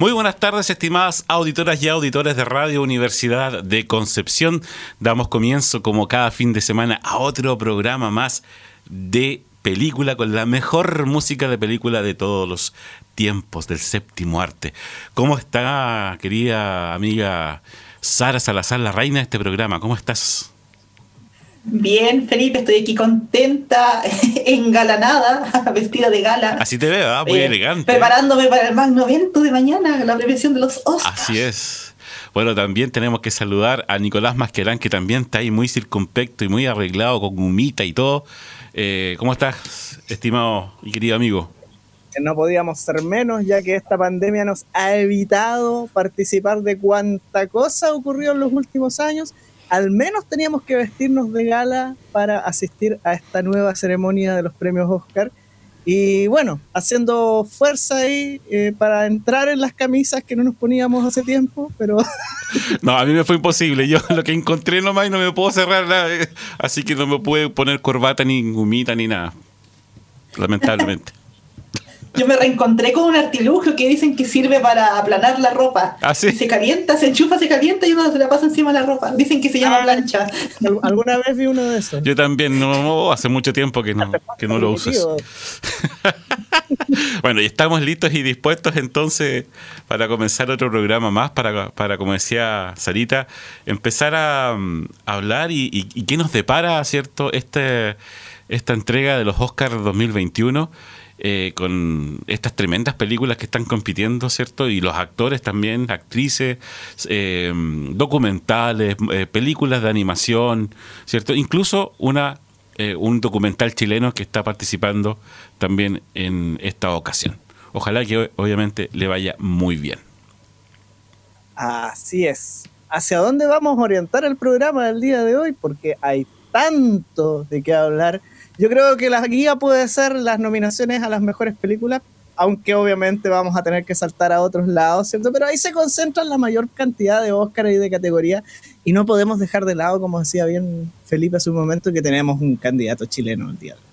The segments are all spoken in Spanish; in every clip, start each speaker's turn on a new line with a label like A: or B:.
A: Muy buenas tardes, estimadas auditoras y auditores de Radio Universidad de Concepción. Damos comienzo, como cada fin de semana, a otro programa más de película con la mejor música de película de todos los tiempos del séptimo arte. ¿Cómo está, querida amiga Sara Salazar, la reina de este programa? ¿Cómo estás?
B: Bien, Felipe, estoy aquí contenta, engalanada, vestida de gala.
A: Así te veo, ¿ah? muy
B: Eh,
A: elegante.
B: Preparándome para el magno evento de mañana, la premiación de los Oscars.
A: Así es. Bueno, también tenemos que saludar a Nicolás Masquerán, que también está ahí muy circunspecto y muy arreglado con gumita y todo. Eh, ¿Cómo estás, estimado y querido amigo?
C: que no podíamos ser menos, ya que esta pandemia nos ha evitado participar de cuánta cosa ocurrió en los últimos años. Al menos teníamos que vestirnos de gala para asistir a esta nueva ceremonia de los premios Oscar. Y bueno, haciendo fuerza ahí eh, para entrar en las camisas que no nos poníamos hace tiempo, pero
A: No, a mí me fue imposible. Yo lo que encontré nomás y no me puedo cerrar nada. eh, Así que no me pude poner corbata, ni gumita, ni nada. Lamentablemente.
B: Yo me reencontré con un artilugio que dicen que sirve para aplanar la ropa.
A: ¿Ah, sí?
B: Se calienta, se enchufa, se calienta y uno se la pasa encima de la ropa. Dicen que se llama
C: Ah.
B: plancha.
C: al- alguna vez vi uno de esos.
A: Yo también, no, hace mucho tiempo que no, que no lo uso. eso. Bueno, y estamos listos y dispuestos entonces para comenzar otro programa más, para, para como decía Sarita, empezar a, mm, hablar y, y- y qué nos depara, ¿cierto?, este, esta entrega de los Oscars 2021. Eh, con estas tremendas películas que están compitiendo, ¿cierto? Y los actores también, actrices, eh, documentales, eh, películas de animación, ¿cierto? Incluso una un documental chileno que está participando también en esta ocasión. Ojalá que obviamente le vaya muy bien.
C: Así es. ¿Hacia dónde vamos a orientar el programa del día de hoy? Porque hay tanto de qué hablar. Yo creo que la guía puede ser las nominaciones a las mejores películas, aunque obviamente vamos a tener que saltar a otros lados, ¿cierto? Pero ahí se concentran la mayor cantidad de Óscar y de categoría y no podemos dejar de lado, como decía bien Felipe hace un momento, que tenemos un candidato chileno el día de hoy.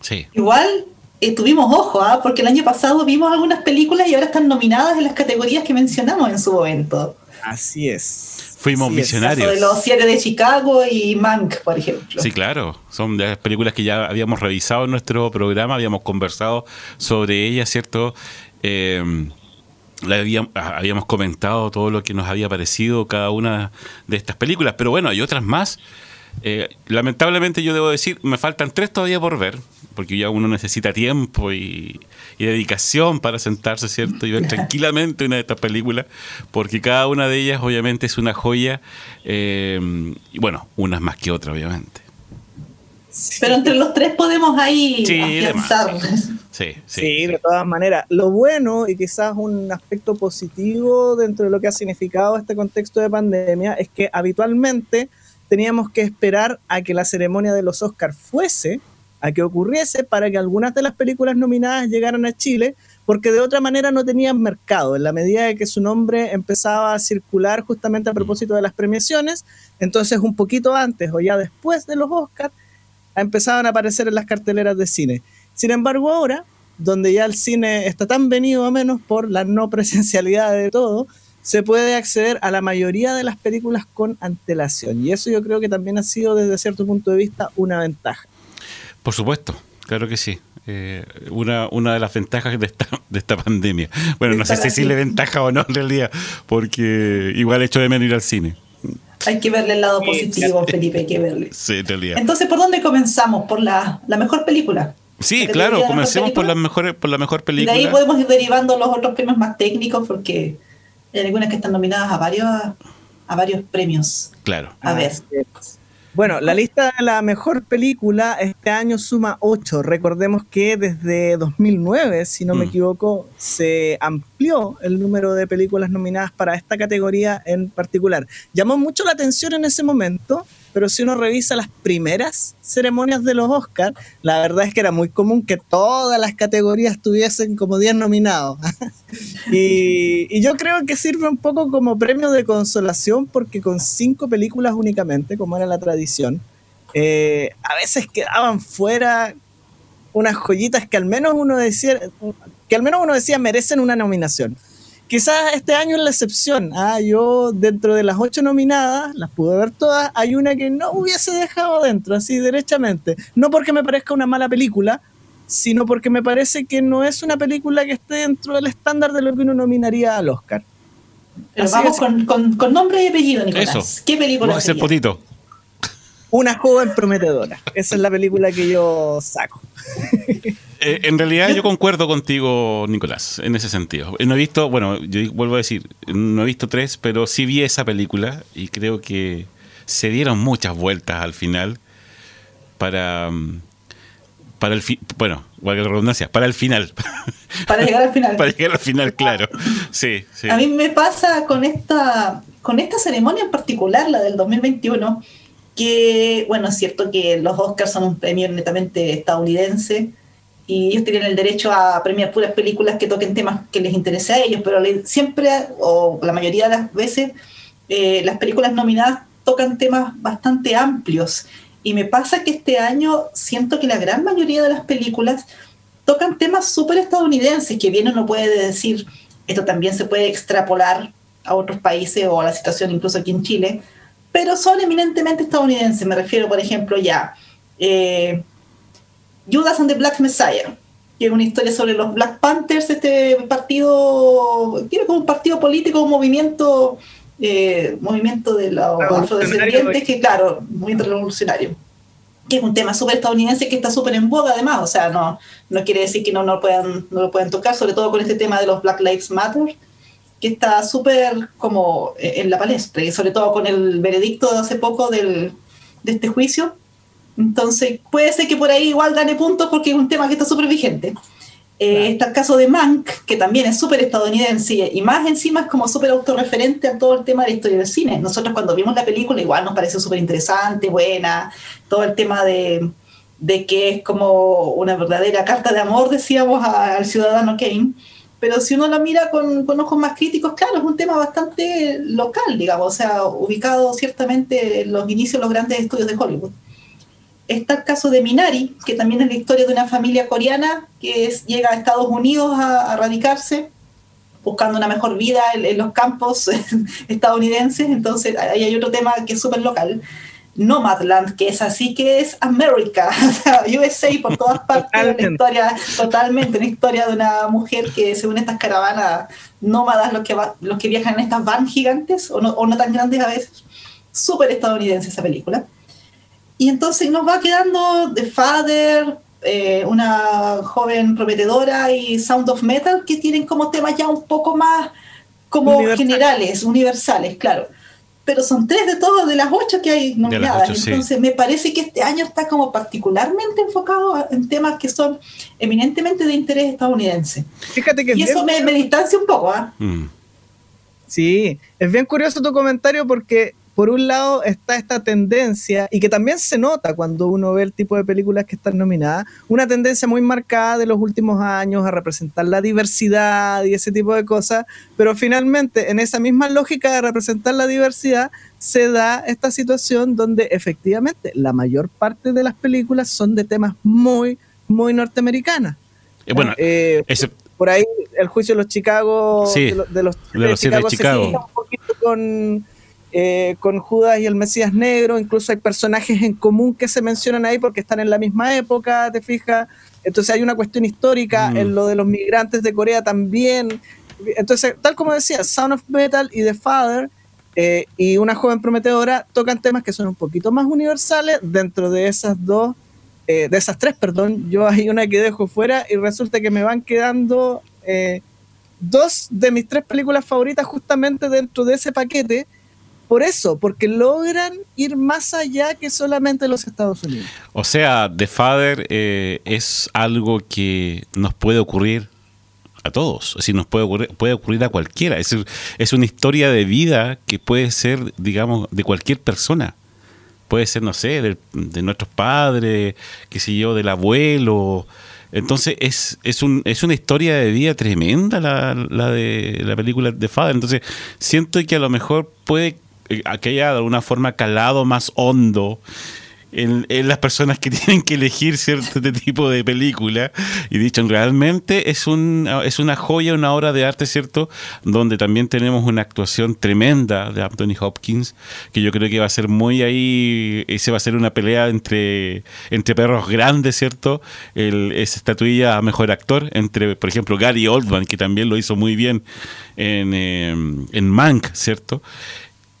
A: Sí.
B: Igual eh, tuvimos ojo, ¿ah? porque el año pasado vimos algunas películas y ahora están nominadas en las categorías que mencionamos en su momento.
C: Así es.
A: Fuimos.
B: El caso de
A: visionarios.
B: los siete de Chicago y Mank, por ejemplo.
A: Sí, claro. Son de las películas que ya habíamos revisado en nuestro programa, habíamos conversado sobre ellas, ¿cierto? Eh, habíamos comentado todo lo que nos había parecido cada una de estas películas, pero bueno, hay otras más. Eh, lamentablemente yo debo decir, me faltan tres todavía por ver, porque ya uno necesita tiempo y, y dedicación para sentarse, ¿cierto? Y ver tranquilamente una de estas películas, porque cada una de ellas obviamente es una joya, eh, y bueno, unas más que otras, obviamente.
B: Pero entre los tres podemos ahí
A: Sí. Sí, sí.
C: Sí, de todas maneras. Lo bueno y quizás un aspecto positivo dentro de lo que ha significado este contexto de pandemia es que habitualmente teníamos que esperar a que la ceremonia de los Oscars fuese, a que ocurriese para que algunas de las películas nominadas llegaran a Chile, porque de otra manera no tenían mercado. En la medida de que su nombre empezaba a circular justamente a propósito de las premiaciones, entonces un poquito antes o ya después de los Oscars, empezaban a aparecer en las carteleras de cine. Sin embargo, ahora, donde ya el cine está tan venido a menos por la no presencialidad de todo, se puede acceder a la mayoría de las películas con antelación. Y eso yo creo que también ha sido desde cierto punto de vista una ventaja.
A: Por supuesto. claro que sí. Eh, una, una de las ventajas de esta, de esta pandemia. Bueno, no sé si, si le ventaja o no en realidad, porque igual hecho de menos ir al cine.
B: Hay que verle el lado positivo, Felipe, hay que verle.
A: Sí, en realidad.
B: Entonces, ¿por dónde comenzamos? ¿Por la, la mejor película?
A: Sí, claro, comencemos por la mejor, por la mejor película.
B: Y de ahí podemos ir derivando los otros premios más técnicos, porque hay algunas que están nominadas a varios, a varios premios.
A: Claro.
B: A ver.
C: Bueno, la lista de la mejor película este año suma 8. Recordemos que desde 2009, si no me
A: Mm.
C: equivoco, se amplió el número de películas nominadas para esta categoría en particular. Llamó mucho la atención en ese momento, pero si uno revisa las primeras ceremonias de los Oscars, la verdad es que era muy común que todas las categorías tuviesen como 10 nominados. y, yo creo que sirve un poco como premio de consolación porque con cinco películas únicamente, como era la tradición, eh, a veces quedaban fuera unas joyitas que al menos uno decía que al menos uno decía merecen una nominación. Quizás este año es la excepción. Ah, yo dentro de las ocho nominadas, las pude ver todas, hay una que no hubiese dejado dentro, así derechamente. No porque me parezca una mala película, sino porque me parece que no es una película que esté dentro del estándar de lo que uno nominaría al Oscar.
B: Pero
C: Así
B: vamos con, con, con nombre y apellido, Nicolás.
A: Eso.
B: ¿Qué película
A: Vamos a hacer
B: sería?
A: potito.
C: Una joven prometedora. Esa es la película que yo saco.
A: Eh, en realidad yo concuerdo contigo, Nicolás, en ese sentido. No he visto, bueno, yo vuelvo a decir, no he visto tres, pero sí vi esa película y creo que se dieron muchas vueltas al final para, mm, para el fi- bueno, valga la redundancia, para el final.
B: Para llegar al final.
A: para llegar al final, claro. Sí, sí.
B: A mí me pasa con esta, con esta ceremonia en particular, la del 2021, que, bueno, es cierto que los Oscars son un premio netamente estadounidense y ellos tienen el derecho a premiar puras películas que toquen temas que les interese a ellos, pero siempre, o la mayoría de las veces, eh, las películas nominadas tocan temas bastante amplios. Y me pasa que este año siento que la gran mayoría de las películas tocan temas súper estadounidenses, que bien uno puede decir, esto también se puede extrapolar a otros países o a la situación incluso aquí en Chile, pero son eminentemente estadounidenses. Me refiero, por ejemplo, ya eh, Judas and the Black Messiah, que es una historia sobre los Black Panthers, este partido, tiene como un partido político, un movimiento, eh, movimiento de los afrodescendientes, que claro, movimiento revolucionario que es un tema súper estadounidense que está súper en boga además, o sea, no, no quiere decir que no, no, lo puedan, no lo puedan tocar, sobre todo con este tema de los Black Lives Matter, que está súper como eh, en la palestra, y sobre todo con el veredicto de hace poco del, de este juicio. Entonces, puede ser que por ahí igual gane puntos porque es un tema que está súper vigente. Eh, Está el caso de Mank, que también es súper estadounidense y más encima es como súper autorreferente a todo el tema de la historia del cine. Nosotros cuando vimos la película igual nos pareció súper interesante, buena, todo el tema de, de que es como una verdadera carta de amor, decíamos, a- al ciudadano Kane. Pero si uno la mira con, con ojos más críticos, claro, es un tema bastante local, digamos, o sea, ubicado ciertamente en los inicios de los grandes estudios de Hollywood. Está el caso de Minari, que también es la historia de una familia coreana que es- llega a Estados Unidos a, a radicarse, buscando una mejor vida en, en los campos estadounidenses. Entonces, ahí hay otro tema que es súper local. Nomadland, que es así que es América, o sea, USA por todas partes, una historia, totalmente, una historia de una mujer que según estas caravanas nómadas, los que, va- los que viajan en estas van gigantes, o no, o no tan grandes a veces, súper estadounidense esa película. Y entonces nos va quedando The Father, eh, una joven prometedora y Sound of Metal, que tienen como temas ya un poco más como
C: Universal.
B: generales, universales, claro. Pero son tres de todos, de las ocho que hay nominadas.
A: ocho, sí.
B: Entonces me parece que este año está como particularmente enfocado en temas que son eminentemente de interés estadounidense.
C: Fíjate que es
B: Y eso
C: bien-
B: me, me distancia un poco, ¿ah?
A: Mm.
C: Sí, es bien curioso tu comentario porque por un lado está esta tendencia y que también se nota cuando uno ve el tipo de películas que están nominadas, una tendencia muy marcada de los últimos años a representar la diversidad y ese tipo de cosas, pero finalmente en esa misma lógica de representar la diversidad se da esta situación donde efectivamente la mayor parte de las películas son de temas muy, muy norteamericanas.
A: Eh, bueno,
C: Eh,
A: ese-
C: por ahí el juicio de los Chicago
A: Sí,
C: de, lo- de los,
A: de los siete de
C: se
A: Chicago.
C: junta un poquito con eh, con Judas y el Mesías Negro, incluso hay personajes en común que se mencionan ahí porque están en la misma época, te fijas. Entonces hay una cuestión histórica
A: Mm.
C: en lo de los migrantes de Corea también. Entonces, tal como decía, Sound of Metal y The Father eh, y Una joven prometedora tocan temas que son un poquito más universales dentro de esas dos, eh, de esas tres, perdón. Yo hay una que dejo fuera y resulta que me van quedando eh, dos de mis tres películas favoritas justamente dentro de ese paquete. Por eso, porque logran ir más allá que solamente los Estados Unidos.
A: O sea, The Father eh, es algo que nos puede ocurrir a todos, es nos puede ocurrir, puede ocurrir a cualquiera. Es, es una historia de vida que puede ser, digamos, de cualquier persona. Puede ser, no sé, de, de nuestros padres, qué sé yo, del abuelo. Entonces es, es, un, es una historia de vida tremenda la, la de la película The Father. Entonces siento que a lo mejor puede eh, que haya de alguna forma calado más hondo en, en las personas que tienen que elegir cierto este tipo de película. Y dicho realmente es un es una joya una obra de arte cierto donde también tenemos una actuación tremenda de Anthony Hopkins que yo creo que va a ser muy ahí ese va a ser una pelea entre entre perros grandes cierto el, esa estatuilla a mejor actor entre por ejemplo Gary Oldman que también lo hizo muy bien en, eh, en Mank cierto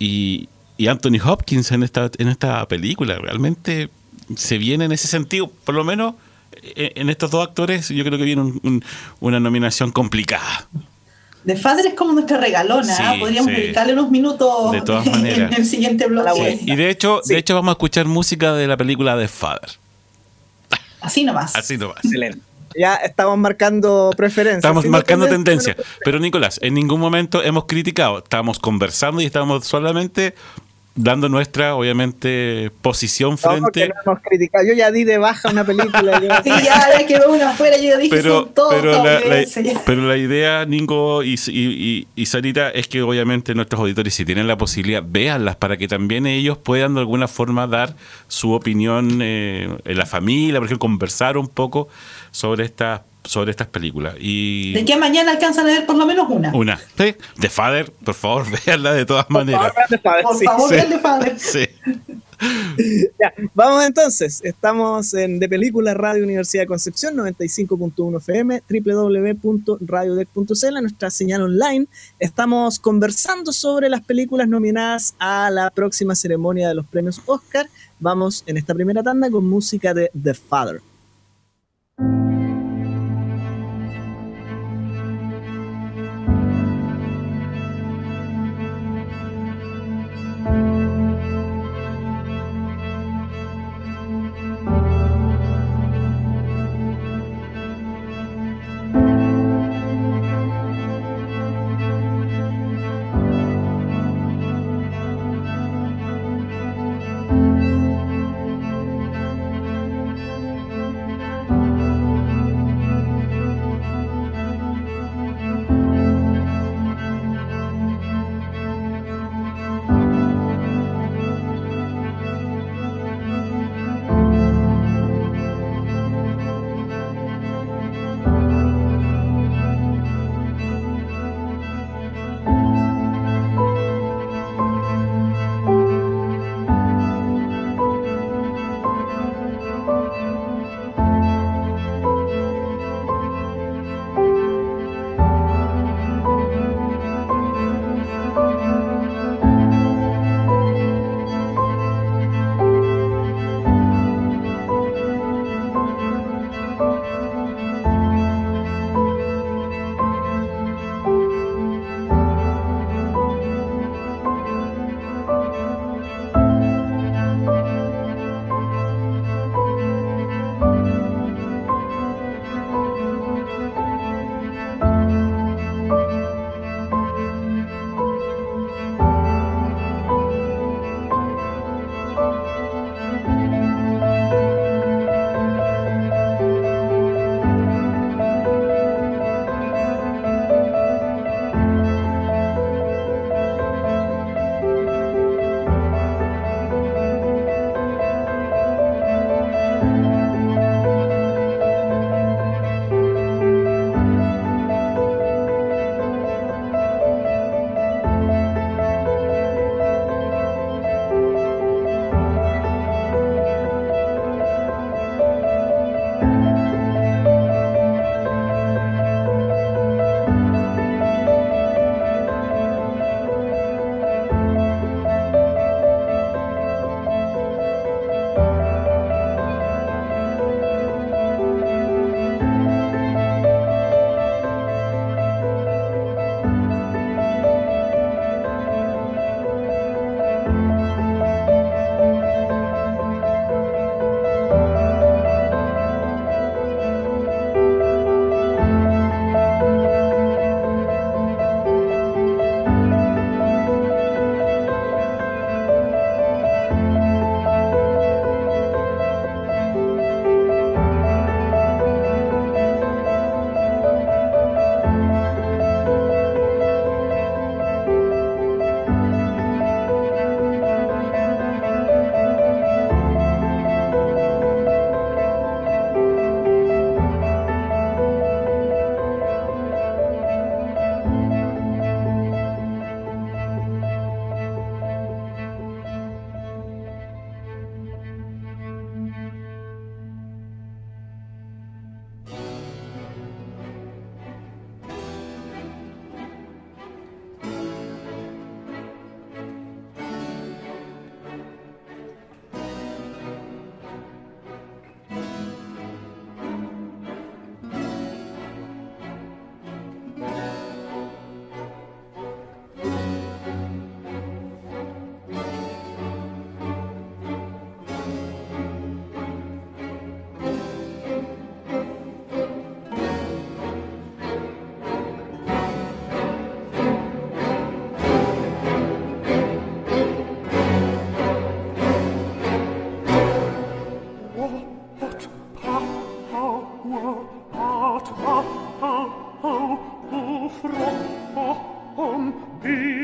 A: y, y Anthony Hopkins en esta, en esta película. Realmente se viene en ese sentido, por lo menos en, en estos dos actores, yo creo que viene un- un- una nominación complicada.
B: The Father es como nuestra regalona,
A: Sí,
B: ¿ah? podríamos
A: sí.
B: dedicarle unos minutos
A: De todas
B: en
A: maneras.
B: el siguiente
C: vuelta.
A: Y de hecho,
C: Sí.
A: de hecho vamos a escuchar música de la película de Father.
B: Así nomás.
A: Así nomás.
C: Excelente. Ya estamos marcando preferencias.
A: Estamos
C: no
A: marcando tendencia. Pero Nicolás, en ningún momento hemos criticado. Estamos conversando y estamos solamente dando nuestra, obviamente, posición
C: No,
A: frente.
C: no hemos criticado. Yo ya di de baja una película. yo-
B: Sí, ya, ya quedó una afuera, yo dije
A: pero,
B: son todos
A: pero, la, pero la idea, Ningo y, y, y- y Sarita, es que obviamente nuestros auditores, si tienen la posibilidad, véanlas para que también ellos puedan de alguna forma dar su opinión eh, en la familia, por ejemplo, conversar un poco sobre estas sobre estas películas. Y
B: De que mañana alcanzan a ver por lo menos una.
A: una, ¿sí? The Father, por favor, véanla de todas maneras.
B: Por
C: Sí,
B: favor,
A: sí.
B: vean The Father.
A: Sí.
C: Ya, vamos entonces. Estamos en De Película Radio Universidad de Concepción, 95.1 FM, www.radiodec.cl, nuestra señal online. Estamos conversando sobre las películas nominadas a la próxima ceremonia de los premios Oscar. Vamos en esta primera tanda con música de The Father.
D: on be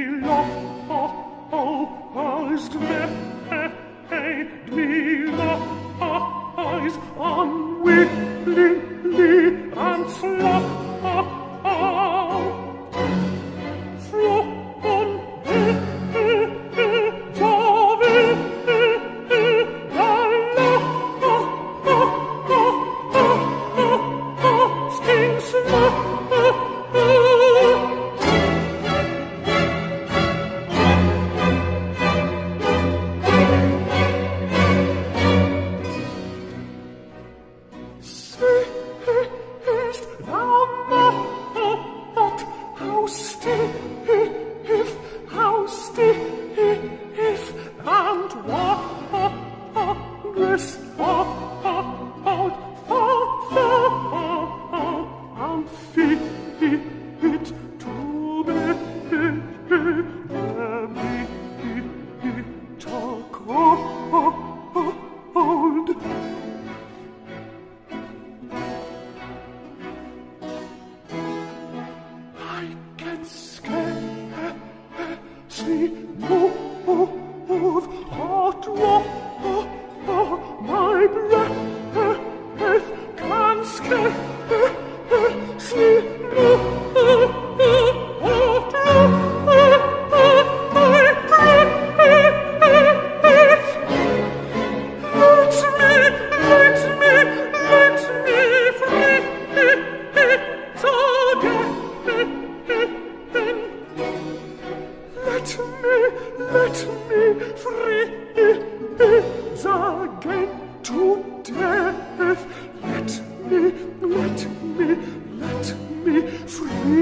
D: me, let me, let me free.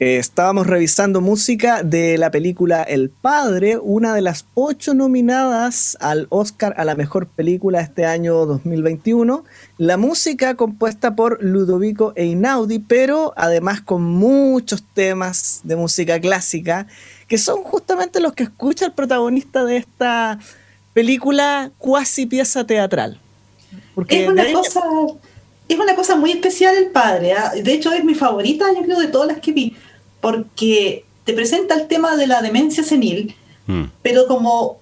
C: Eh, estábamos revisando música de la película El Padre, una de las ocho nominadas al Oscar a la mejor película este año 2021. La música compuesta por Ludovico Einaudi, pero además con muchos temas de música clásica, que son justamente los que escucha el protagonista de esta película cuasi pieza teatral.
B: Porque es una cosa es una cosa muy especial el padre. ¿ah? De hecho, es mi favorita, yo creo, de todas las que vi porque te presenta el tema de la demencia senil,
A: Mm.
B: pero como,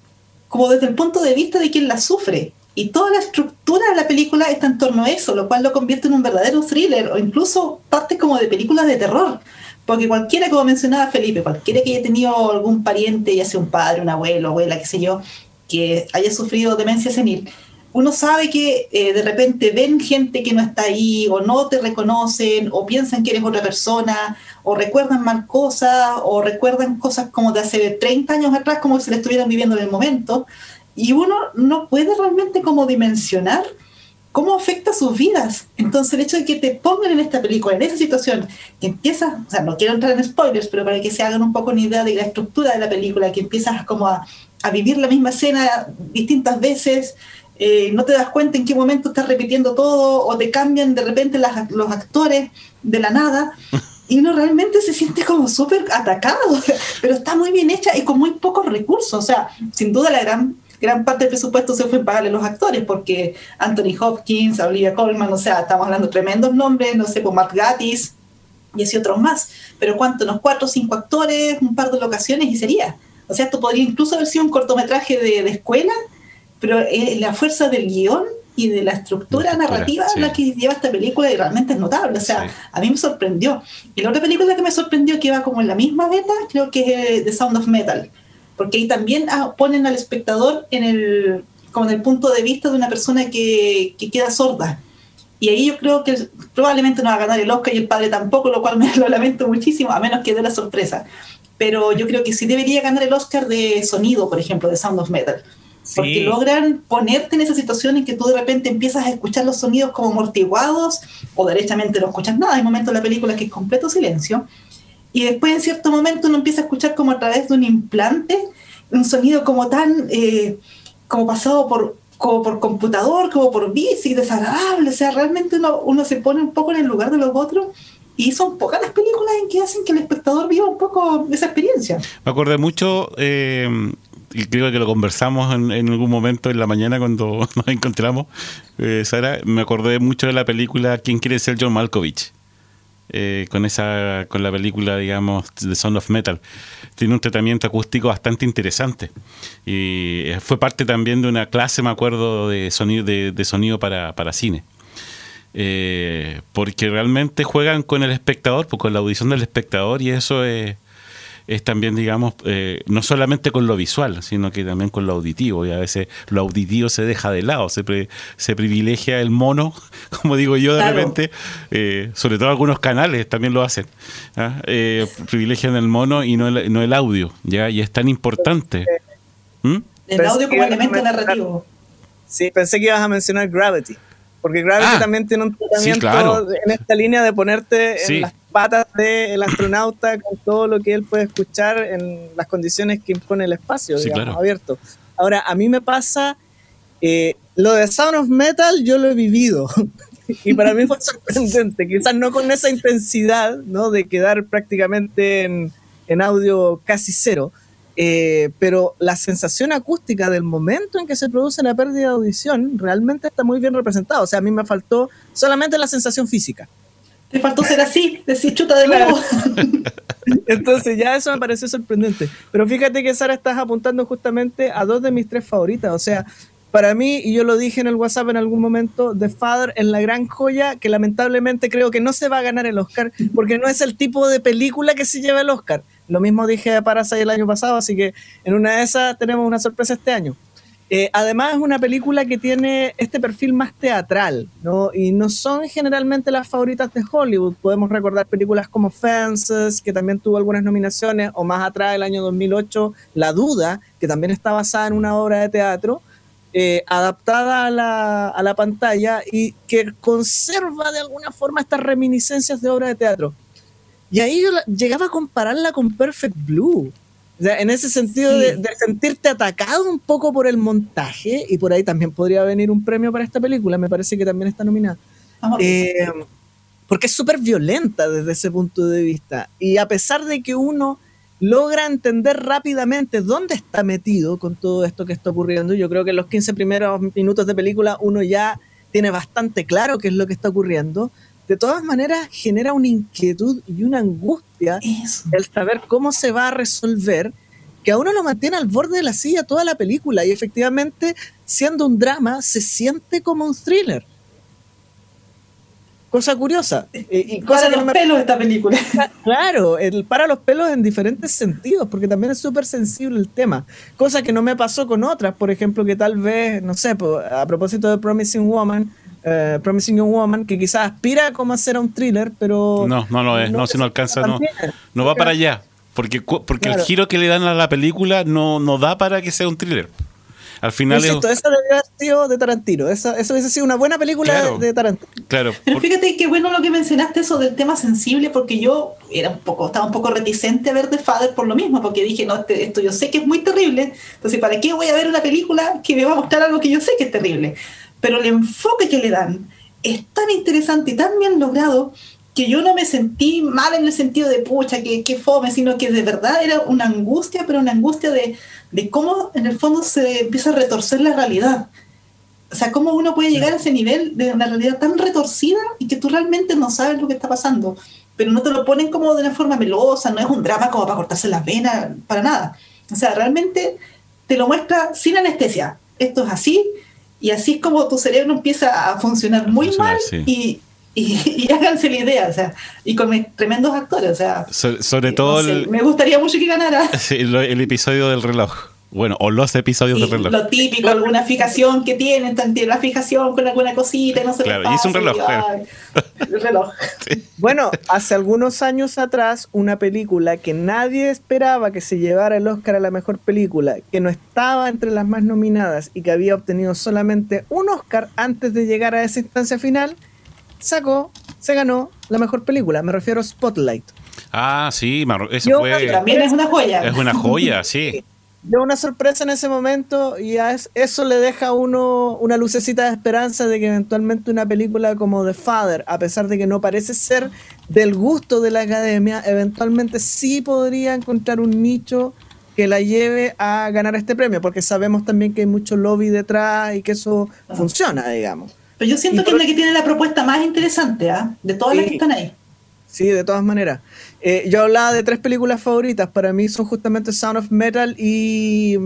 B: como desde el punto de vista de quien la sufre. Y toda la estructura de la película está en torno a eso, lo cual lo convierte en un verdadero thriller o incluso parte como de películas de terror. Porque cualquiera, como mencionaba Felipe, cualquiera que haya tenido algún pariente, ya sea un padre, un abuelo, abuela, qué sé yo, que haya sufrido demencia senil, uno sabe que eh, de repente ven gente que no está ahí, o no te reconocen, o piensan que eres otra persona, o recuerdan mal cosas, o recuerdan cosas como de hace 30 años atrás, como si le estuvieran viviendo en el momento, y uno no puede realmente como dimensionar cómo afecta sus vidas. Entonces el hecho de que te pongan en esta película, en esa situación, que empiezas, o sea, no quiero entrar en spoilers, pero para que se hagan un poco una idea de la estructura de la película, que empiezas como a, vivir la misma escena distintas veces, eh, no te das cuenta en qué momento estás repitiendo todo o te cambian de repente los actores de la nada y uno realmente se siente como súper atacado, pero está muy bien hecha y con muy pocos recursos. O sea, sin duda la gran, gran parte del presupuesto se fue en pagarle a los actores porque Anthony Hopkins, Olivia Colman, o sea, estamos hablando de tremendos nombres, no sé, por Matt Gatis y así otros más. Pero ¿cuánto? Unos cuatro o cinco actores, un par de locaciones y sería. O sea, esto podría incluso haber sido un cortometraje de, de escuela pero eh, la fuerza del guion y de la estructura,
A: La
B: narrativa
A: sí.
B: la que lleva esta película y realmente es notable. O sea,
A: Sí.
B: a mí me sorprendió. Y la otra película que me sorprendió, que va como en la misma beta, creo que es eh, The Sound of Metal. Porque ahí también ah, ponen al espectador en el, como en el punto de vista de una persona que, que queda sorda. Y ahí yo creo que probablemente no va a ganar el Oscar y el padre tampoco, lo cual me lo lamento muchísimo, a menos que dé la sorpresa. Pero yo creo que sí debería ganar el Oscar de sonido, por ejemplo, de Sound of Metal. Porque logran ponerte en esa situación en que tú de repente empiezas a escuchar los sonidos como amortiguados o derechamente no escuchas nada. Hay momentos en la película que es completo silencio. Y después en cierto momento uno empieza a escuchar como a través de un implante un sonido como tan, eh, como pasado por, como por computador, como por bici, desagradable. O sea, realmente uno, uno se pone un poco en el lugar de los otros y son pocas las películas en que hacen que el espectador viva un poco esa experiencia.
A: Me acordé mucho, eh, creo que lo conversamos en, algún momento en la mañana cuando nos encontramos, eh, Sara, me acordé mucho de la película ¿Quién quiere ser John Malkovich? Eh, con esa con la película digamos The Sound of Metal. Tiene un tratamiento acústico bastante interesante. Y eh, fue parte también de una clase me acuerdo de sonido de, de sonido para, para cine. Eh, porque realmente juegan con el espectador pues, con la audición del espectador y eso es es también, digamos, eh, no solamente con lo visual, sino que también con lo auditivo. Y a veces lo auditivo se deja de lado, se, pre- se privilegia el mono, como digo yo de
B: Claro.
A: repente, eh, sobre todo algunos canales también lo hacen. ¿ah? Eh, privilegian el mono y no el, no el audio, ¿ya? Y es tan importante. ¿Mm?
B: El
C: Pensé
B: audio como elemento narrativo.
C: Sí, pensé que ibas a mencionar Gravity. Porque Gravity
A: Ah,
C: también tiene un tratamiento
A: claro.
C: de- en esta línea de ponerte
A: Sí.
C: en las patas del astronauta con todo lo que él puede escuchar en las condiciones que impone el espacio,
A: Sí,
C: digamos,
A: claro.
C: abierto. Ahora, a mí me pasa, eh, lo de Sound of Metal yo lo he vivido. y para mí fue sorprendente, quizás no con esa intensidad, ¿no? De quedar prácticamente en, en audio casi cero, eh, pero la sensación acústica del momento en que se produce la pérdida de audición realmente está muy bien representada. O sea, a mí me faltó solamente la sensación física.
B: Te faltó ser así, decir chuta de nuevo.
C: Entonces ya eso me pareció sorprendente. Pero fíjate que Sara estás apuntando justamente a dos de mis tres favoritas. O sea, para mí, y yo lo dije en el WhatsApp en algún momento, The Father es la gran joya que lamentablemente creo que no se va a ganar el Oscar porque no es el tipo de película que se lleva el Oscar. Lo mismo dije de Parasite el año pasado, así que en una de esas tenemos una sorpresa este año. Eh, además es una película que tiene este perfil más teatral, ¿no? Y no son generalmente las favoritas de Hollywood. Podemos recordar películas como Fences, que también tuvo algunas nominaciones, o más atrás, el año 2008, La Duda, que también está basada en una obra de teatro, eh, adaptada a la, a la pantalla y que conserva de alguna forma estas reminiscencias de obra de teatro. Y ahí yo llegaba a compararla con Perfect Blue. O sea, en ese sentido
B: Sí.
C: de, de sentirte atacado un poco por el montaje, y por ahí también podría venir un premio para esta película, me parece que también está nominada. Eh, porque es súper violenta desde ese punto de vista. Y a pesar de que uno logra entender rápidamente dónde está metido con todo esto que está ocurriendo, yo creo que en los 15 primeros minutos de película uno ya tiene bastante claro qué es lo que está ocurriendo. De todas maneras, genera una inquietud y una angustia
B: eso.
C: el saber cómo se va a resolver, que a uno lo mantiene al borde de la silla toda la película y efectivamente, siendo un drama, se siente como un thriller. Cosa curiosa.
B: Eh, y cosa para los pelos esta película.
C: Claro, el, para los pelos en diferentes sentidos, porque también es súper sensible el tema. Cosa que no me pasó con otras, por ejemplo, que tal vez, no sé, a propósito de Promising Woman, eh, Promising Young Woman, que quizás aspira como a ser un thriller, pero...
A: No, no lo es, no, se no alcanza, no, no va para allá. Porque, porque el giro que le dan a la película no, no da para que sea un thriller. Al final
C: es... eso debería haber sido de Tarantino. Eso, eso hubiese sido una buena película de Tarantino.
A: Claro.
B: Pero fíjate qué bueno lo que mencionaste eso del tema sensible, porque yo era un poco, estaba un poco reticente a ver The Father por lo mismo, porque dije, no, este, esto yo sé que es muy terrible. Entonces, ¿para qué voy a ver una película que me va a mostrar algo que yo sé que es terrible? Pero el enfoque que le dan es tan interesante y tan bien logrado que yo no me sentí mal en el sentido de pucha, que, que fome, sino que de verdad era una angustia, pero una angustia de, de cómo en el fondo se empieza a retorcer la realidad. O sea, cómo uno puede llegar a ese nivel de una realidad tan retorcida y que tú realmente no sabes lo que está pasando, pero no te lo ponen como de una forma melosa, no es un drama como para cortarse las venas, para nada. O sea, realmente te lo muestra sin anestesia. Esto es así, y así es como tu cerebro empieza a funcionar muy mal y, y, háganse la idea, o sea, y con tremendos actores, o sea.
A: sobre todo.
B: me gustaría mucho que ganara.
A: el episodio del reloj. Bueno, o los episodios de reloj.
B: Lo típico, alguna fijación que tienen, tienen la fijación con alguna cosita, no sé
A: Claro, y es un reloj.
B: el reloj.
C: Bueno, hace algunos años atrás, una película que nadie esperaba que se llevara el Oscar a la mejor película, que no estaba entre las más nominadas y que había obtenido solamente un Oscar antes de llegar a esa instancia final, sacó, se ganó la mejor película. Me refiero a Spotlight.
A: Ah, sí, eso fue.
B: También es una joya.
A: Es una joya, sí
C: dio una sorpresa en ese momento y eso le deja a uno una lucecita de esperanza de que eventualmente una película como The Father, a pesar de que no parece ser del gusto de la academia, eventualmente sí podría encontrar un nicho que la lleve a ganar este premio, porque sabemos también que hay mucho lobby detrás y que eso funciona, digamos.
B: Pero yo siento que es la que tiene la propuesta más interesante, ¿ah? De todas las que están ahí.
C: Sí, de todas maneras. Eh, yo hablaba de tres películas favoritas. Para mí son justamente Sound of Metal y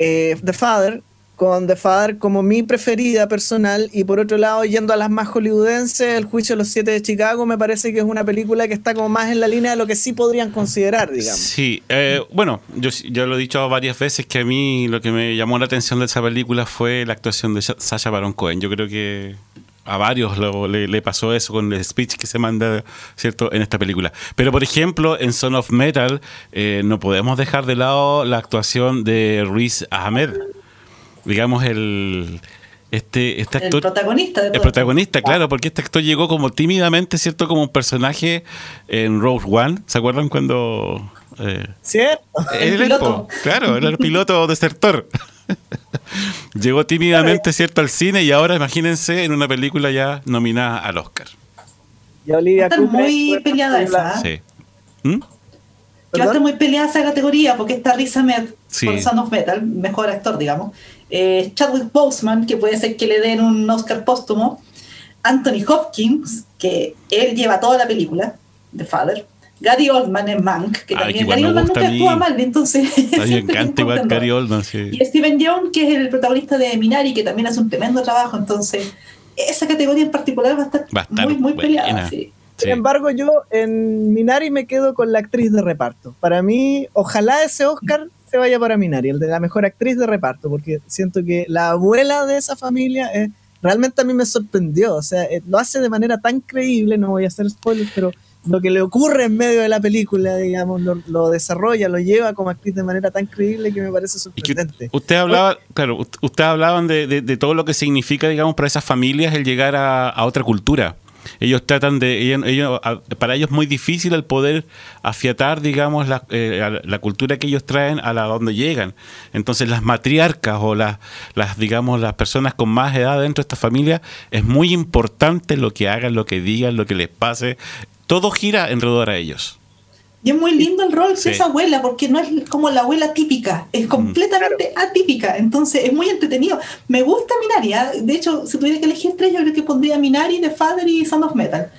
C: eh, The Father, con The Father como mi preferida personal. Y por otro lado, yendo a las más hollywoodenses, El Juicio de los Siete de Chicago me parece que es una película que está como más en la línea de lo que sí podrían considerar, digamos.
A: Sí, eh, bueno, yo ya lo he dicho varias veces que a mí lo que me llamó la atención de esa película fue la actuación de Sasha Baron Cohen. Yo creo que a varios le, pasó eso con el speech que se manda, ¿cierto?, en esta película. Pero, por ejemplo, en Son of Metal eh, no podemos dejar de lado la actuación de Riz Ahmed. Digamos, el... Este, este actor,
B: el protagonista.
A: el protagonista, claro, porque este actor llegó como tímidamente, ¿cierto? Como un personaje en Rogue One. ¿Se acuerdan cuando
C: eh, ¿Cierto?
A: El, piloto. claro, era el piloto desertor. Llegó tímidamente, ¿cierto?, al cine y ahora imagínense en una película ya nominada al Oscar.
B: Y Olivia va muy peleada esa. ¿eh? Sí. ¿Mm? va a estar muy peleada esa categoría porque está Riz Ahmed por Son of Metal, mejor actor, digamos. Eh, Chadwick Boseman, que puede ser que le den un Oscar póstumo. Anthony Hopkins, que él lleva toda la película, The Father. Gary Oldman en Mank, que también Gary Oldman nunca actúa mal, entonces.
A: A mí me encanta igual Gary Oldman, sí.
B: Y Steven Young, que es el protagonista de Minari, que también hace un tremendo trabajo, entonces esa categoría en particular va a estar, muy, muy peleada. Sí.
C: Sin embargo, yo en Minari me quedo con la actriz de reparto. Para mí, ojalá ese Oscar se vaya para Minari, el de la mejor actriz de reparto, porque siento que la abuela de esa familia es, realmente a mí me sorprendió. O sea, eh, lo hace de manera tan creíble, no voy a hacer spoilers, pero lo que le ocurre en medio de la película, digamos, lo, desarrolla, lo lleva como actriz de manera tan creíble que me parece sorprendente.
A: usted hablaba, claro, usted hablaban de, de, todo lo que significa, digamos, para esas familias el llegar a, otra cultura. Ellos tratan de, ellos, para ellos es muy difícil el poder afiatar, digamos, la, eh, la, cultura que ellos traen a la donde llegan. Entonces las matriarcas o las, las, digamos, las personas con más edad dentro de esta familia, es muy importante lo que hagan, lo que digan, lo que les pase, todo gira alrededor a ellos.
B: Y es muy lindo el rol de esa abuela, porque no es como la abuela típica, es mm. completamente atípica, entonces es muy entretenido. Me gusta Minari, ¿ah? de hecho, si tuviera que elegir tres, yo creo que pondría Minari, The Father y Sound of Metal.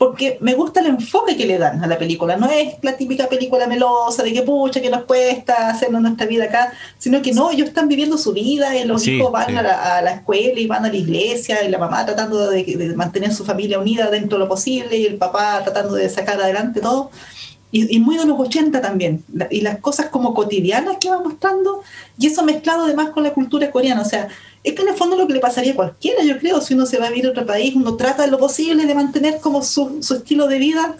B: Porque me gusta el enfoque que le dan a la película. No es la típica película melosa de que pucha, que nos cuesta hacernos nuestra vida acá, sino que no, ellos están viviendo su vida y los hijos van a, la, escuela y van a la iglesia y la mamá tratando de, de, mantener su familia unida dentro de lo posible y el papá tratando de sacar adelante todo. Y, y muy de los 80 también. y las cosas como cotidianas que va mostrando y eso mezclado además con la cultura coreana. O sea, es que en el fondo lo que le pasaría a cualquiera, yo creo, si uno se va a vivir a otro país, uno trata lo posible de mantener como su, su estilo de vida,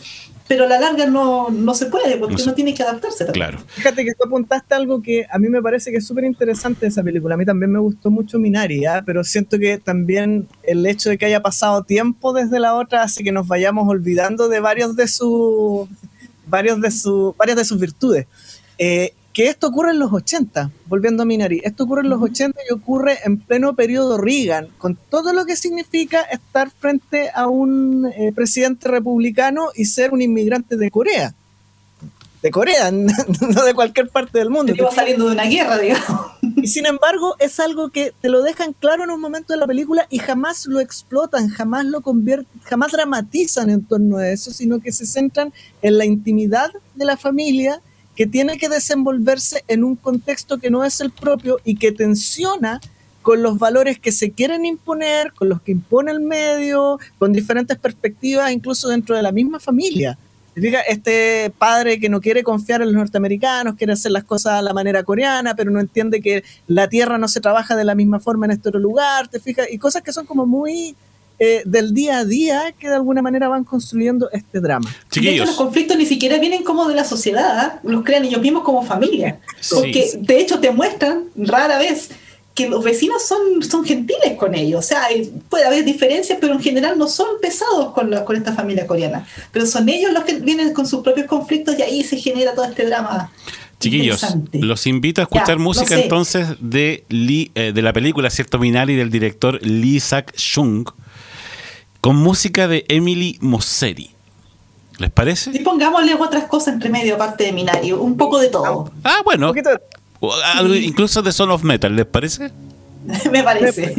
B: pero a la larga no, no se puede, porque uno tiene que adaptarse.
A: Claro.
C: Fíjate que tú apuntaste algo que a mí me parece que es súper interesante de esa película. A mí también me gustó mucho Minari, ¿ah? pero siento que también el hecho de que haya pasado tiempo desde la otra hace que nos vayamos olvidando de varios de sus varios de sus varias de sus virtudes. Eh, que esto ocurre en los 80, volviendo a Minari, esto ocurre en los 80 y ocurre en pleno periodo Reagan, con todo lo que significa estar frente a un eh, presidente republicano y ser un inmigrante de Corea. De Corea, no de cualquier parte del mundo.
B: Iba saliendo de una guerra, digamos.
C: Y sin embargo, es algo que te lo dejan claro en un momento de la película y jamás lo explotan, jamás lo convierten, jamás dramatizan en torno a eso, sino que se centran en la intimidad de la familia que tiene que desenvolverse en un contexto que no es el propio y que tensiona con los valores que se quieren imponer, con los que impone el medio, con diferentes perspectivas, incluso dentro de la misma familia. Este padre que no quiere confiar en los norteamericanos, quiere hacer las cosas a la manera coreana, pero no entiende que la tierra no se trabaja de la misma forma en este otro lugar, te fijas, y cosas que son como muy eh, del día a día que de alguna manera van construyendo este drama.
B: Chiquillos. los conflictos ni siquiera vienen como de la sociedad, ¿ah? los crean ellos mismos como familia. Porque de hecho te muestran rara vez que los vecinos son, son gentiles con ellos. O sea, puede haber diferencias, pero en general no son pesados con, con esta familia coreana. Pero son ellos los que vienen con sus propios conflictos y ahí se genera todo este drama.
A: Chiquillos, los invito a escuchar música entonces de, eh, de la película Cierto Minari del director Lee Sak-chung con música de Emily Mosseri. ¿Les parece?
B: Y pongámosle otras cosas entre medio, aparte de Minario, un poco de todo.
A: Ah, bueno. Incluso de Son of Metal, ¿les parece?
B: Me parece.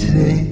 D: today.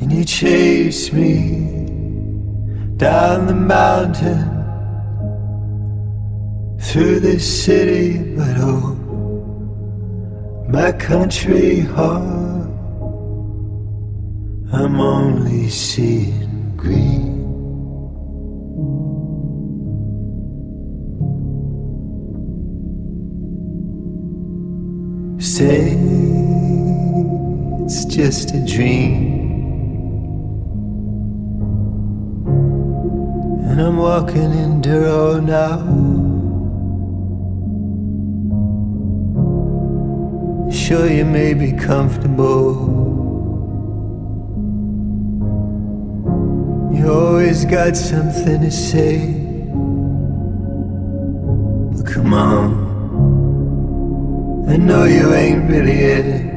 D: And you chase me down the mountain through the city, but oh, my country heart, I'm only seeing green. Say it's just a dream. And I'm walking in Duro now. Sure, you may be comfortable. You always got something to say. But come on. I know you ain't really it.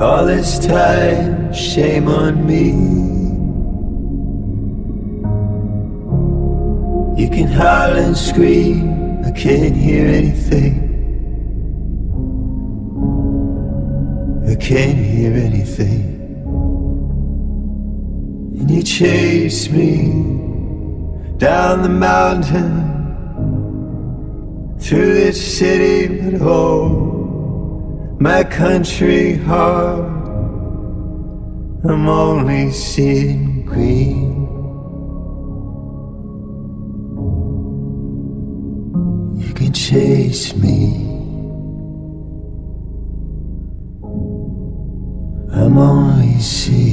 D: All this time, shame on me. You can howl and scream, I can't hear anything. I can't hear anything. And you chase me down the mountain through this city, but oh, my country heart, I'm only seeing green. You can chase me. I'm only seeing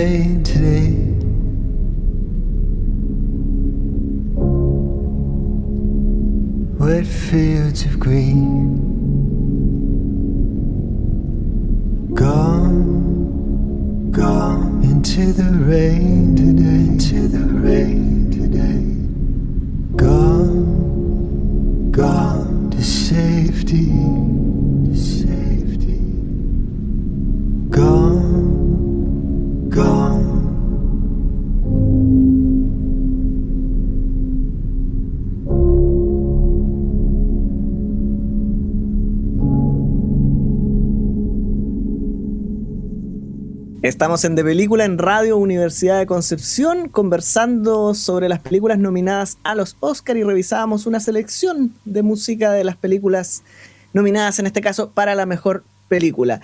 D: rain today. Wet fields of green.
C: Estamos en De Película en Radio Universidad de Concepción conversando sobre las películas nominadas a los Oscar y revisábamos una selección de música de las películas nominadas en este caso para la mejor película.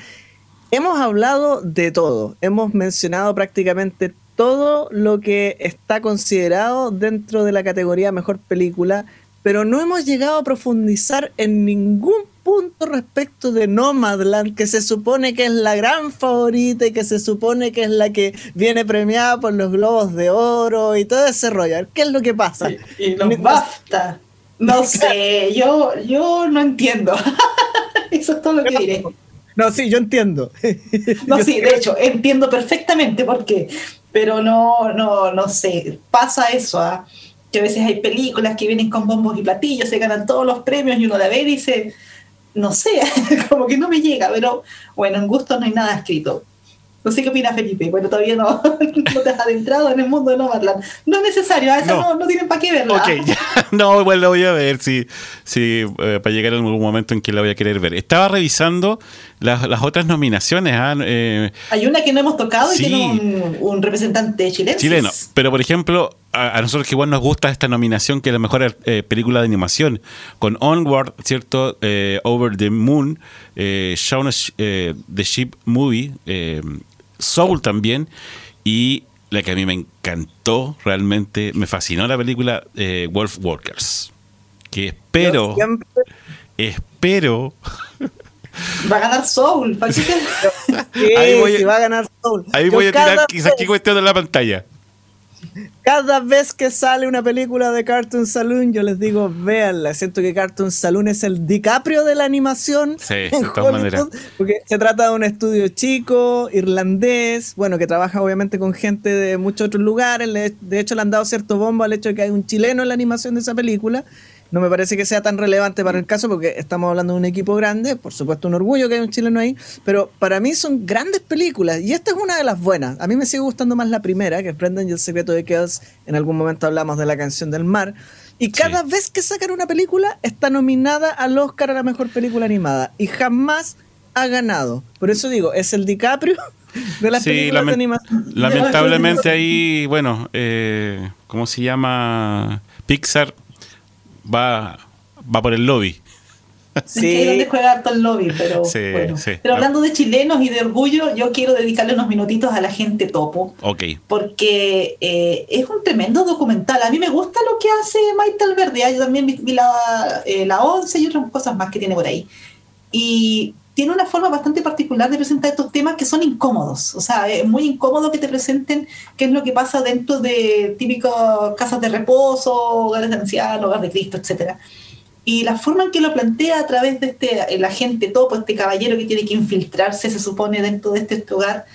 C: Hemos hablado de todo, hemos mencionado prácticamente todo lo que está considerado dentro de la categoría mejor película, pero no hemos llegado a profundizar en ningún punto respecto de Nomadland, que se supone que es la gran favorita y que se supone que es la que viene premiada por los Globos de Oro y todo ese rollo. ¿Qué es lo que pasa?
B: Y, y los BAFTA. No sé, yo, yo no entiendo. Eso es todo lo que diré.
C: No, sí, yo entiendo.
B: No,
C: Yo
B: sí, de hecho, entiendo perfectamente por qué, pero no, no, no sé, pasa eso, ¿ah? que a veces hay películas que vienen con bombos y platillos, se ganan todos los premios y uno la ve y dice, no sé, como que no me llega, pero bueno, en gusto no hay nada escrito. No sé qué opina Felipe, bueno, todavía no, no te has adentrado en el mundo de Nomadland. No es necesario, a esa
A: No.
B: no, no, tienen para qué verla.
A: Ok, ya. No, igual la voy a ver si, si eh, para llegar a algún momento en que la voy a querer ver. Estaba revisando las, las otras nominaciones. ah, eh,
B: Hay una que no hemos tocado y tiene un, un representante chileno.
A: chileno. Pero, por ejemplo, a, a nosotros que igual nos gusta esta nominación, que es la mejor eh, película de animación, con Onward, ¿cierto? Eh, Over the Moon, eh, Shaun eh, the Sheep Movie, Soul también, y la que a mí me encantó, realmente, me fascinó la película Wolf Walkers. Que espero,
C: siempre-
A: espero
B: Va a ganar Soul. ¿para qué te-
C: Sí,
A: Ahí voy
C: va a ganar Soul.
A: Ahí
C: Yo
A: voy a tirar quizás qué cuestión en la pantalla.
C: Cada vez que sale una película de Cartoon Saloon, yo les digo, véanla. Siento que Cartoon Saloon es el DiCaprio de la animación.
A: Sí,
C: en
A: de todas maneras.
C: Porque se trata de un estudio chico, irlandés, bueno, que trabaja obviamente con gente de muchos otros lugares. De hecho, le han dado cierto bombo al hecho de que hay un chileno en la animación de esa película. No me parece que sea tan relevante para el caso porque estamos hablando de un equipo grande, por supuesto un orgullo que hay un chileno ahí, pero para mí son grandes películas y esta es una de las buenas. A mí me sigue gustando más la primera, que es Brendan y el secreto de Kells. En algún momento hablamos de la canción del mar. Y cada vez que sacan una película está nominada al Oscar a la mejor película animada y jamás ha ganado. Por eso digo, es el DiCaprio de las
A: Sí,
C: películas de
A: lamen-
C: animación.
A: lamentablemente ahí, bueno, eh, ¿cómo se llama? Pixar va, va por el lobby.
B: Ahí es donde juega harto el lobby, pero
A: Sí,
B: bueno.
A: sí.
B: Pero hablando de chilenos y de orgullo, yo quiero dedicarle unos minutitos a la gente topo,
A: Ok.
B: porque eh, es un tremendo documental. A mí me gusta lo que hace Maite Alverde. ah, Yo también vi, vi la, eh, la 11 y otras cosas más que tiene por ahí. Y tiene una forma bastante particular de presentar estos temas que son incómodos. O sea, es muy incómodo que te presenten qué es lo que pasa dentro de típicas casas de reposo, hogares de ancianos, hogar de Cristo, etcétera. Y la forma en que lo plantea a través de este, el agente topo, este caballero que tiene que infiltrarse, se supone, dentro de este hogar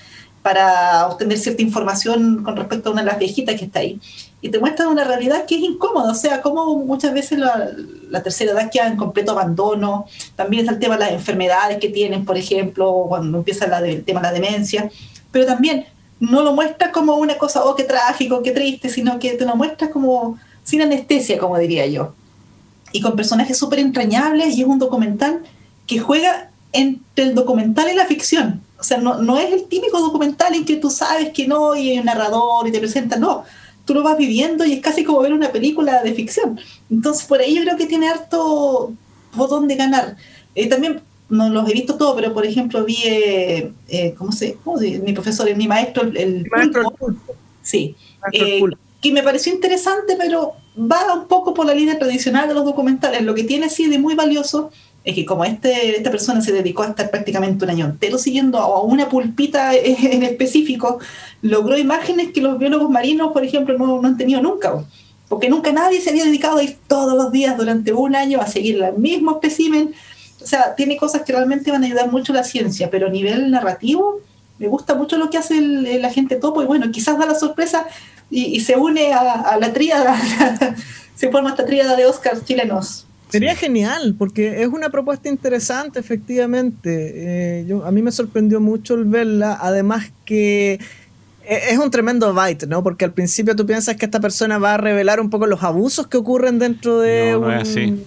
B: para obtener cierta información con respecto a una de las viejitas que está ahí. Y te muestra una realidad que es incómoda, o sea, como muchas veces la, la tercera edad queda en completo abandono. También está el tema de las enfermedades que tienen, por ejemplo, cuando empieza la de- el tema de la demencia. Pero también no lo muestra como una cosa, oh, qué trágico, qué triste, sino que te lo muestra como sin anestesia, como diría yo y con personajes súper entrañables y es un documental que juega entre el documental y la ficción. O sea, no, no es el típico documental en que tú sabes que no y hay un narrador y te presentan, no. Tú lo vas viviendo y es casi como ver una película de ficción. Entonces, por ahí yo creo que tiene harto botón de ganar. Eh, también no los he visto todos, pero por ejemplo vi, eh, eh, ¿cómo se? se- Mi profesor, mi maestro, el, el
C: Maestro
B: pulpo. Sí,
C: Maestro
B: eh,
C: Pulpo.
B: que me pareció interesante, pero va un poco por la línea tradicional de los documentales. Lo que tiene sí de muy valioso es que como este, esta persona se dedicó a estar prácticamente un año entero siguiendo a una pulpita en específico, logró imágenes que los biólogos marinos, por ejemplo, no, han tenido nunca. Porque nunca nadie se había dedicado a ir todos los días durante un año a seguir el mismo espécimen. O sea, tiene cosas que realmente van a ayudar mucho a la ciencia, pero a nivel narrativo me gusta mucho lo que hace el agente topo y bueno, quizás da la sorpresa y, se une a, a la tríada, se forma esta tríada de Oscars chilenos.
C: Sería genial, porque es una propuesta interesante, efectivamente. Eh, yo, a mí me sorprendió mucho el verla, además que e- es un tremendo bite, ¿no? Porque al principio tú piensas que esta persona va a revelar un poco los abusos que ocurren dentro de,
A: No, no es
C: un-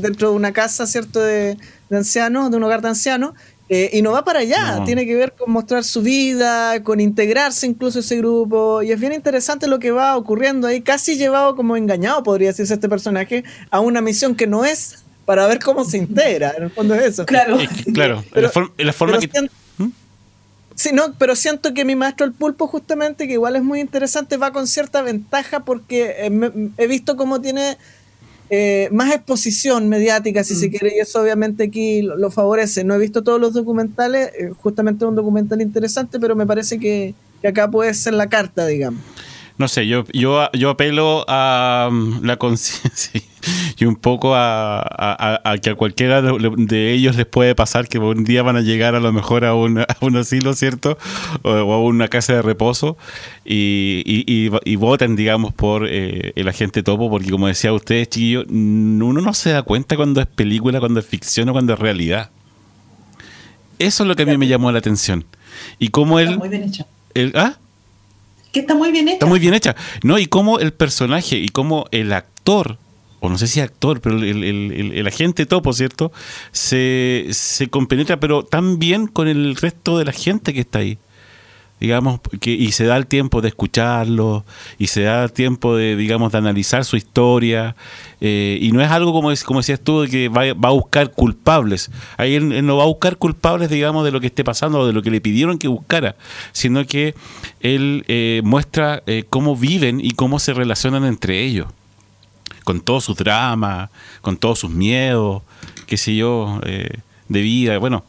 C: dentro de una casa, ¿cierto? De, de ancianos, de un hogar de ancianos. Eh, y no va para allá,
A: No.
C: tiene que ver con mostrar su vida, con integrarse incluso a ese grupo, y es bien interesante lo que va ocurriendo ahí, casi llevado como engañado, podría decirse este personaje, a una misión que no es para ver cómo se integra, en el fondo es eso.
B: Claro.
A: Es que, claro,
C: Pero-
A: la, forma- la forma
C: pero
A: que...
C: siento-
A: ¿Mm?
C: Sí, no, pero siento que mi maestro el pulpo justamente, que igual es muy interesante, va con cierta ventaja porque eh, he visto cómo tiene eh, más exposición mediática, si se quiere, y eso obviamente aquí lo, lo favorece. No he visto todos los documentales, eh, justamente un documental interesante, pero me parece que, que acá puede ser la carta, digamos.
A: No sé, yo, yo, yo apelo a um, la conciencia y un poco a, a- a- a que a cualquiera de, de ellos les puede pasar que un día van a llegar a lo mejor a un, a un asilo, ¿cierto? O, o a una casa de reposo y, y, y- digamos, por eh, el agente topo, porque como decía ustedes, chiquillos, uno no se da cuenta cuando es película, cuando es ficción o cuando es realidad. Eso es lo que a mí me llamó la atención. Y cómo
B: Está
A: él,
B: muy bien hecha.
A: él- ¿ah?
B: Que está muy bien hecha.
A: Está muy bien hecha. No, y cómo el personaje y cómo el actor, o no sé si actor, pero el, el- el- agente topo, ¿cierto? Se, se compenetra, pero tan bien con el resto de la gente que está ahí. Digamos, que, y se da el tiempo de escucharlo, y se da el tiempo de, digamos, de analizar su historia. eh, y no es algo como, como decías tú, que va, va a buscar culpables. Ahí él, él no va a buscar culpables, digamos, de lo que esté pasando o de lo que le pidieron que buscara, sino que él eh, muestra eh, cómo viven y cómo se relacionan entre ellos con todos sus dramas, con todos sus miedos, qué sé yo, eh, de vida. Bueno,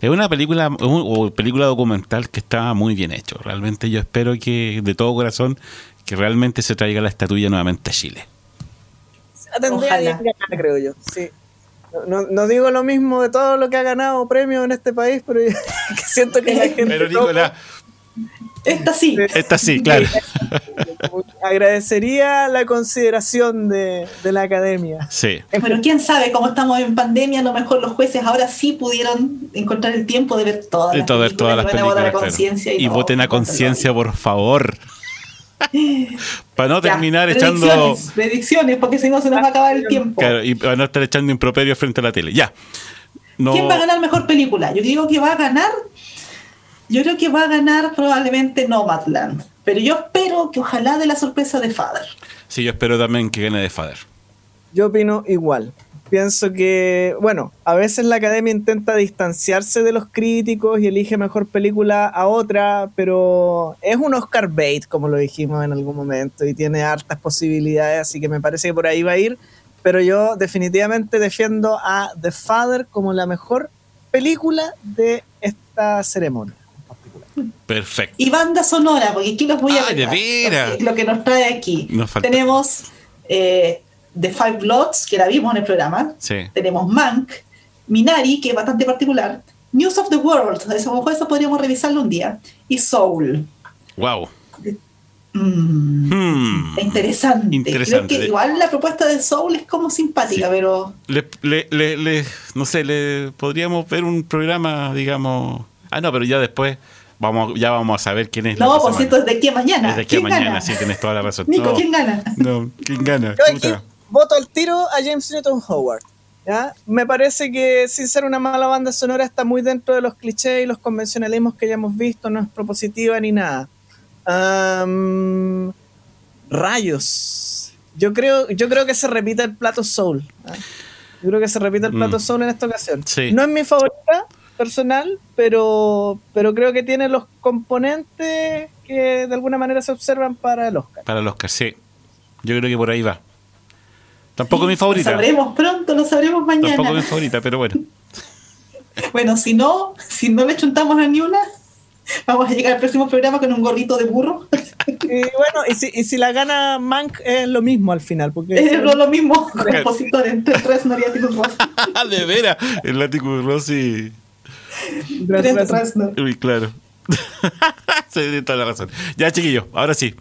A: es una película un- o película documental que está muy bien hecho. Realmente yo espero que de todo corazón que realmente se traiga la estatuilla nuevamente a Chile.
C: Tendría
B: Ojalá.
C: ganar, creo yo. Sí. No, digo lo mismo de todo lo que ha ganado premios en este país, pero yo- que siento que la gente.
A: Pero Nicolás,
B: Esta sí.
A: esta sí, claro.
C: agradecería la consideración de, de la academia.
A: Sí.
B: Pero quién sabe, como estamos en pandemia, a lo mejor los jueces ahora sí pudieron encontrar el tiempo de ver todas
A: De
B: las
A: todo- ver todas las películas.
B: a
A: claro.
B: conciencia
A: Y
B: no-
A: voten a conciencia, por favor. Para no
B: Ya,
A: terminar echando.
B: predicciones, Predicciones, porque si no se nos va a acabar el tiempo.
A: Claro, y para no estar echando improperio frente a la tele. Ya. No,
B: ¿Quién va a ganar mejor película? Yo digo que va a ganar. Yo creo que va a ganar probablemente Nomadland. Pero yo espero que ojalá de la sorpresa de Father.
A: Sí, yo espero también que gane de Father.
C: Yo opino igual. Pienso que, bueno, a veces la academia intenta distanciarse de los críticos y elige mejor película a otra, pero es un Oscar bait, como lo dijimos en algún momento, y tiene hartas posibilidades, así que me parece que por ahí va a ir. Pero yo definitivamente defiendo a The Father como la mejor película de esta ceremonia.
A: Perfecto.
B: Y banda sonora, porque aquí los voy a retar.
A: veras.
B: Lo que- nos trae aquí.
A: Nos.
B: Tenemos eh, The Five Bloods, que la vimos en el programa.
A: Sí.
B: Tenemos Mank, Minari, que es bastante particular. News of the World, eso, a lo mejor eso podríamos revisarlo un día. Y Soul.
A: Wow.
B: Mm,
A: Hmm.
B: interesante.
A: Interesante.
B: Creo que igual la propuesta de Soul es como simpática,
A: Sí.
B: pero
A: Le, le- le- le- no sé, le podríamos ver un programa, digamos. Ah, no, pero ya después vamos, ya vamos a saber quién es
B: no, por cierto, es de aquí a mañana.
A: Es de aquí a
B: ¿Quién
A: mañana,
B: gana?
A: sí, tienes toda la razón.
B: Nico,
A: no,
B: ¿quién gana?
A: no, ¿quién gana?
C: Yo aquí
A: Puta.
C: voto al tiro a James Newton Howard. ¿ya? Me parece que sin ser una mala banda sonora está muy dentro de los clichés y los convencionalismos que ya hemos visto, no es propositiva ni nada. Rayos. Yo creo, yo creo que se repite el plato Soul. Yo creo que se repite el plato
A: Mm.
C: Soul en esta ocasión.
A: Sí.
C: No es mi favorita personal, pero, pero creo que tiene los componentes que de alguna manera se observan para el Oscar.
A: Para el Oscar, sí. Yo creo que por ahí va. Tampoco mi favorita.
B: Lo sabremos pronto, lo sabremos mañana.
A: Tampoco mi favorita, pero bueno.
B: Bueno, si no, si no le chuntamos a ni una, vamos a llegar al próximo programa con un gorrito de burro.
C: Y bueno, y si, y si la gana Mank es lo mismo al final, porque
B: Es lo, lo mismo compositor entre Reznor y Atticus Ross.
A: de veras. El látigo Rossi.
B: Trent Reznor.
A: Uy, claro. Se tiene toda la razón. Ya, chiquillos, ahora sí.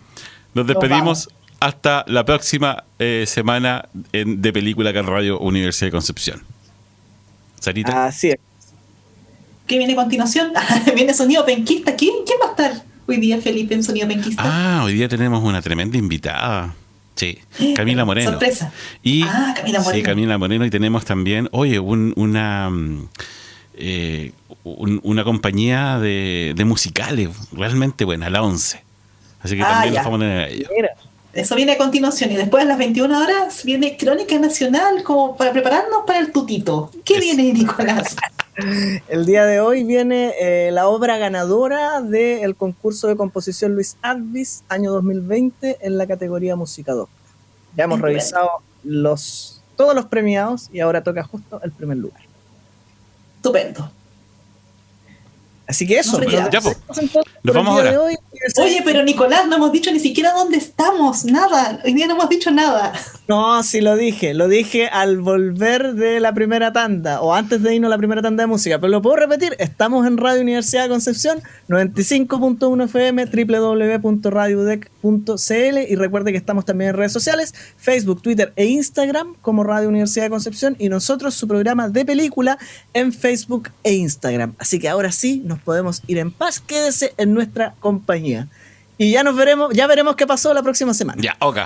A: Nos despedimos hasta la próxima eh, semana en- de película acá en Radio Universidad de Concepción. Sarita.
C: Así es.
B: ¿Qué viene a continuación? viene sonido penquista. ¿Quién, ¿Quién va a estar hoy día, Felipe, en sonido penquista?
A: Ah, hoy día tenemos una tremenda invitada. Sí, Camila Moreno.
B: Sorpresa.
A: Y,
B: Ah, Camila Moreno.
A: Sí, Camila Moreno. Y tenemos también, oye, un- una, mm, eh, un- una compañía de, de musicales realmente buena, la 11. Así que
B: Ah,
A: también
B: ya.
A: nos vamos a tener a ellos.
B: Eso viene a continuación. Y después a las 21 horas viene Crónica Nacional como para prepararnos para el tutito. ¿Qué
A: Es-
B: viene, Nicolás?
C: el día de hoy viene eh, la obra ganadora del concurso de composición Luis Advis, año 2020, en la categoría Música Docta. Ya hemos revisado los, todos los premiados y ahora toca justo el primer lugar.
B: Estupendo.
C: Así que eso.
B: Retiramos.
A: Ya, Nos
C: por el
A: vamos ahora.
B: Oye, pero Nicolás, no hemos dicho ni siquiera dónde estamos, nada. Hoy día no hemos dicho nada.
C: No, sí lo dije, lo dije al volver de la primera tanda o antes de irnos a la primera tanda de música, pero lo puedo repetir, estamos en Radio Universidad de Concepción, 95.1 FM, www.radiodec.cl y recuerde que estamos también en redes sociales, Facebook, Twitter e Instagram como Radio Universidad de Concepción y nosotros su programa de película en Facebook e Instagram. Así que ahora sí nos podemos ir en paz, quédese en nuestra compañía. Y ya nos veremos, ya veremos qué pasó la próxima semana.
A: Ya, ok.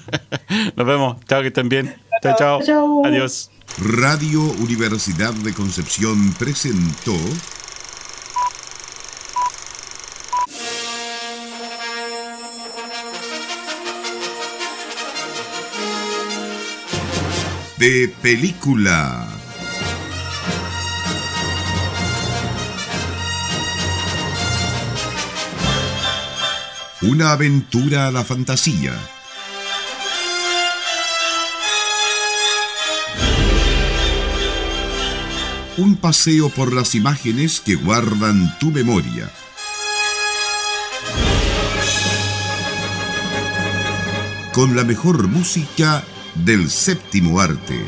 A: Nos vemos. Chao, que estén bien. Chao, chao.
B: Chao.
A: Adiós.
E: Radio Universidad de Concepción presentó de película. Una aventura a la fantasía. Un paseo por las imágenes que guardan tu memoria. Con la mejor música del séptimo arte.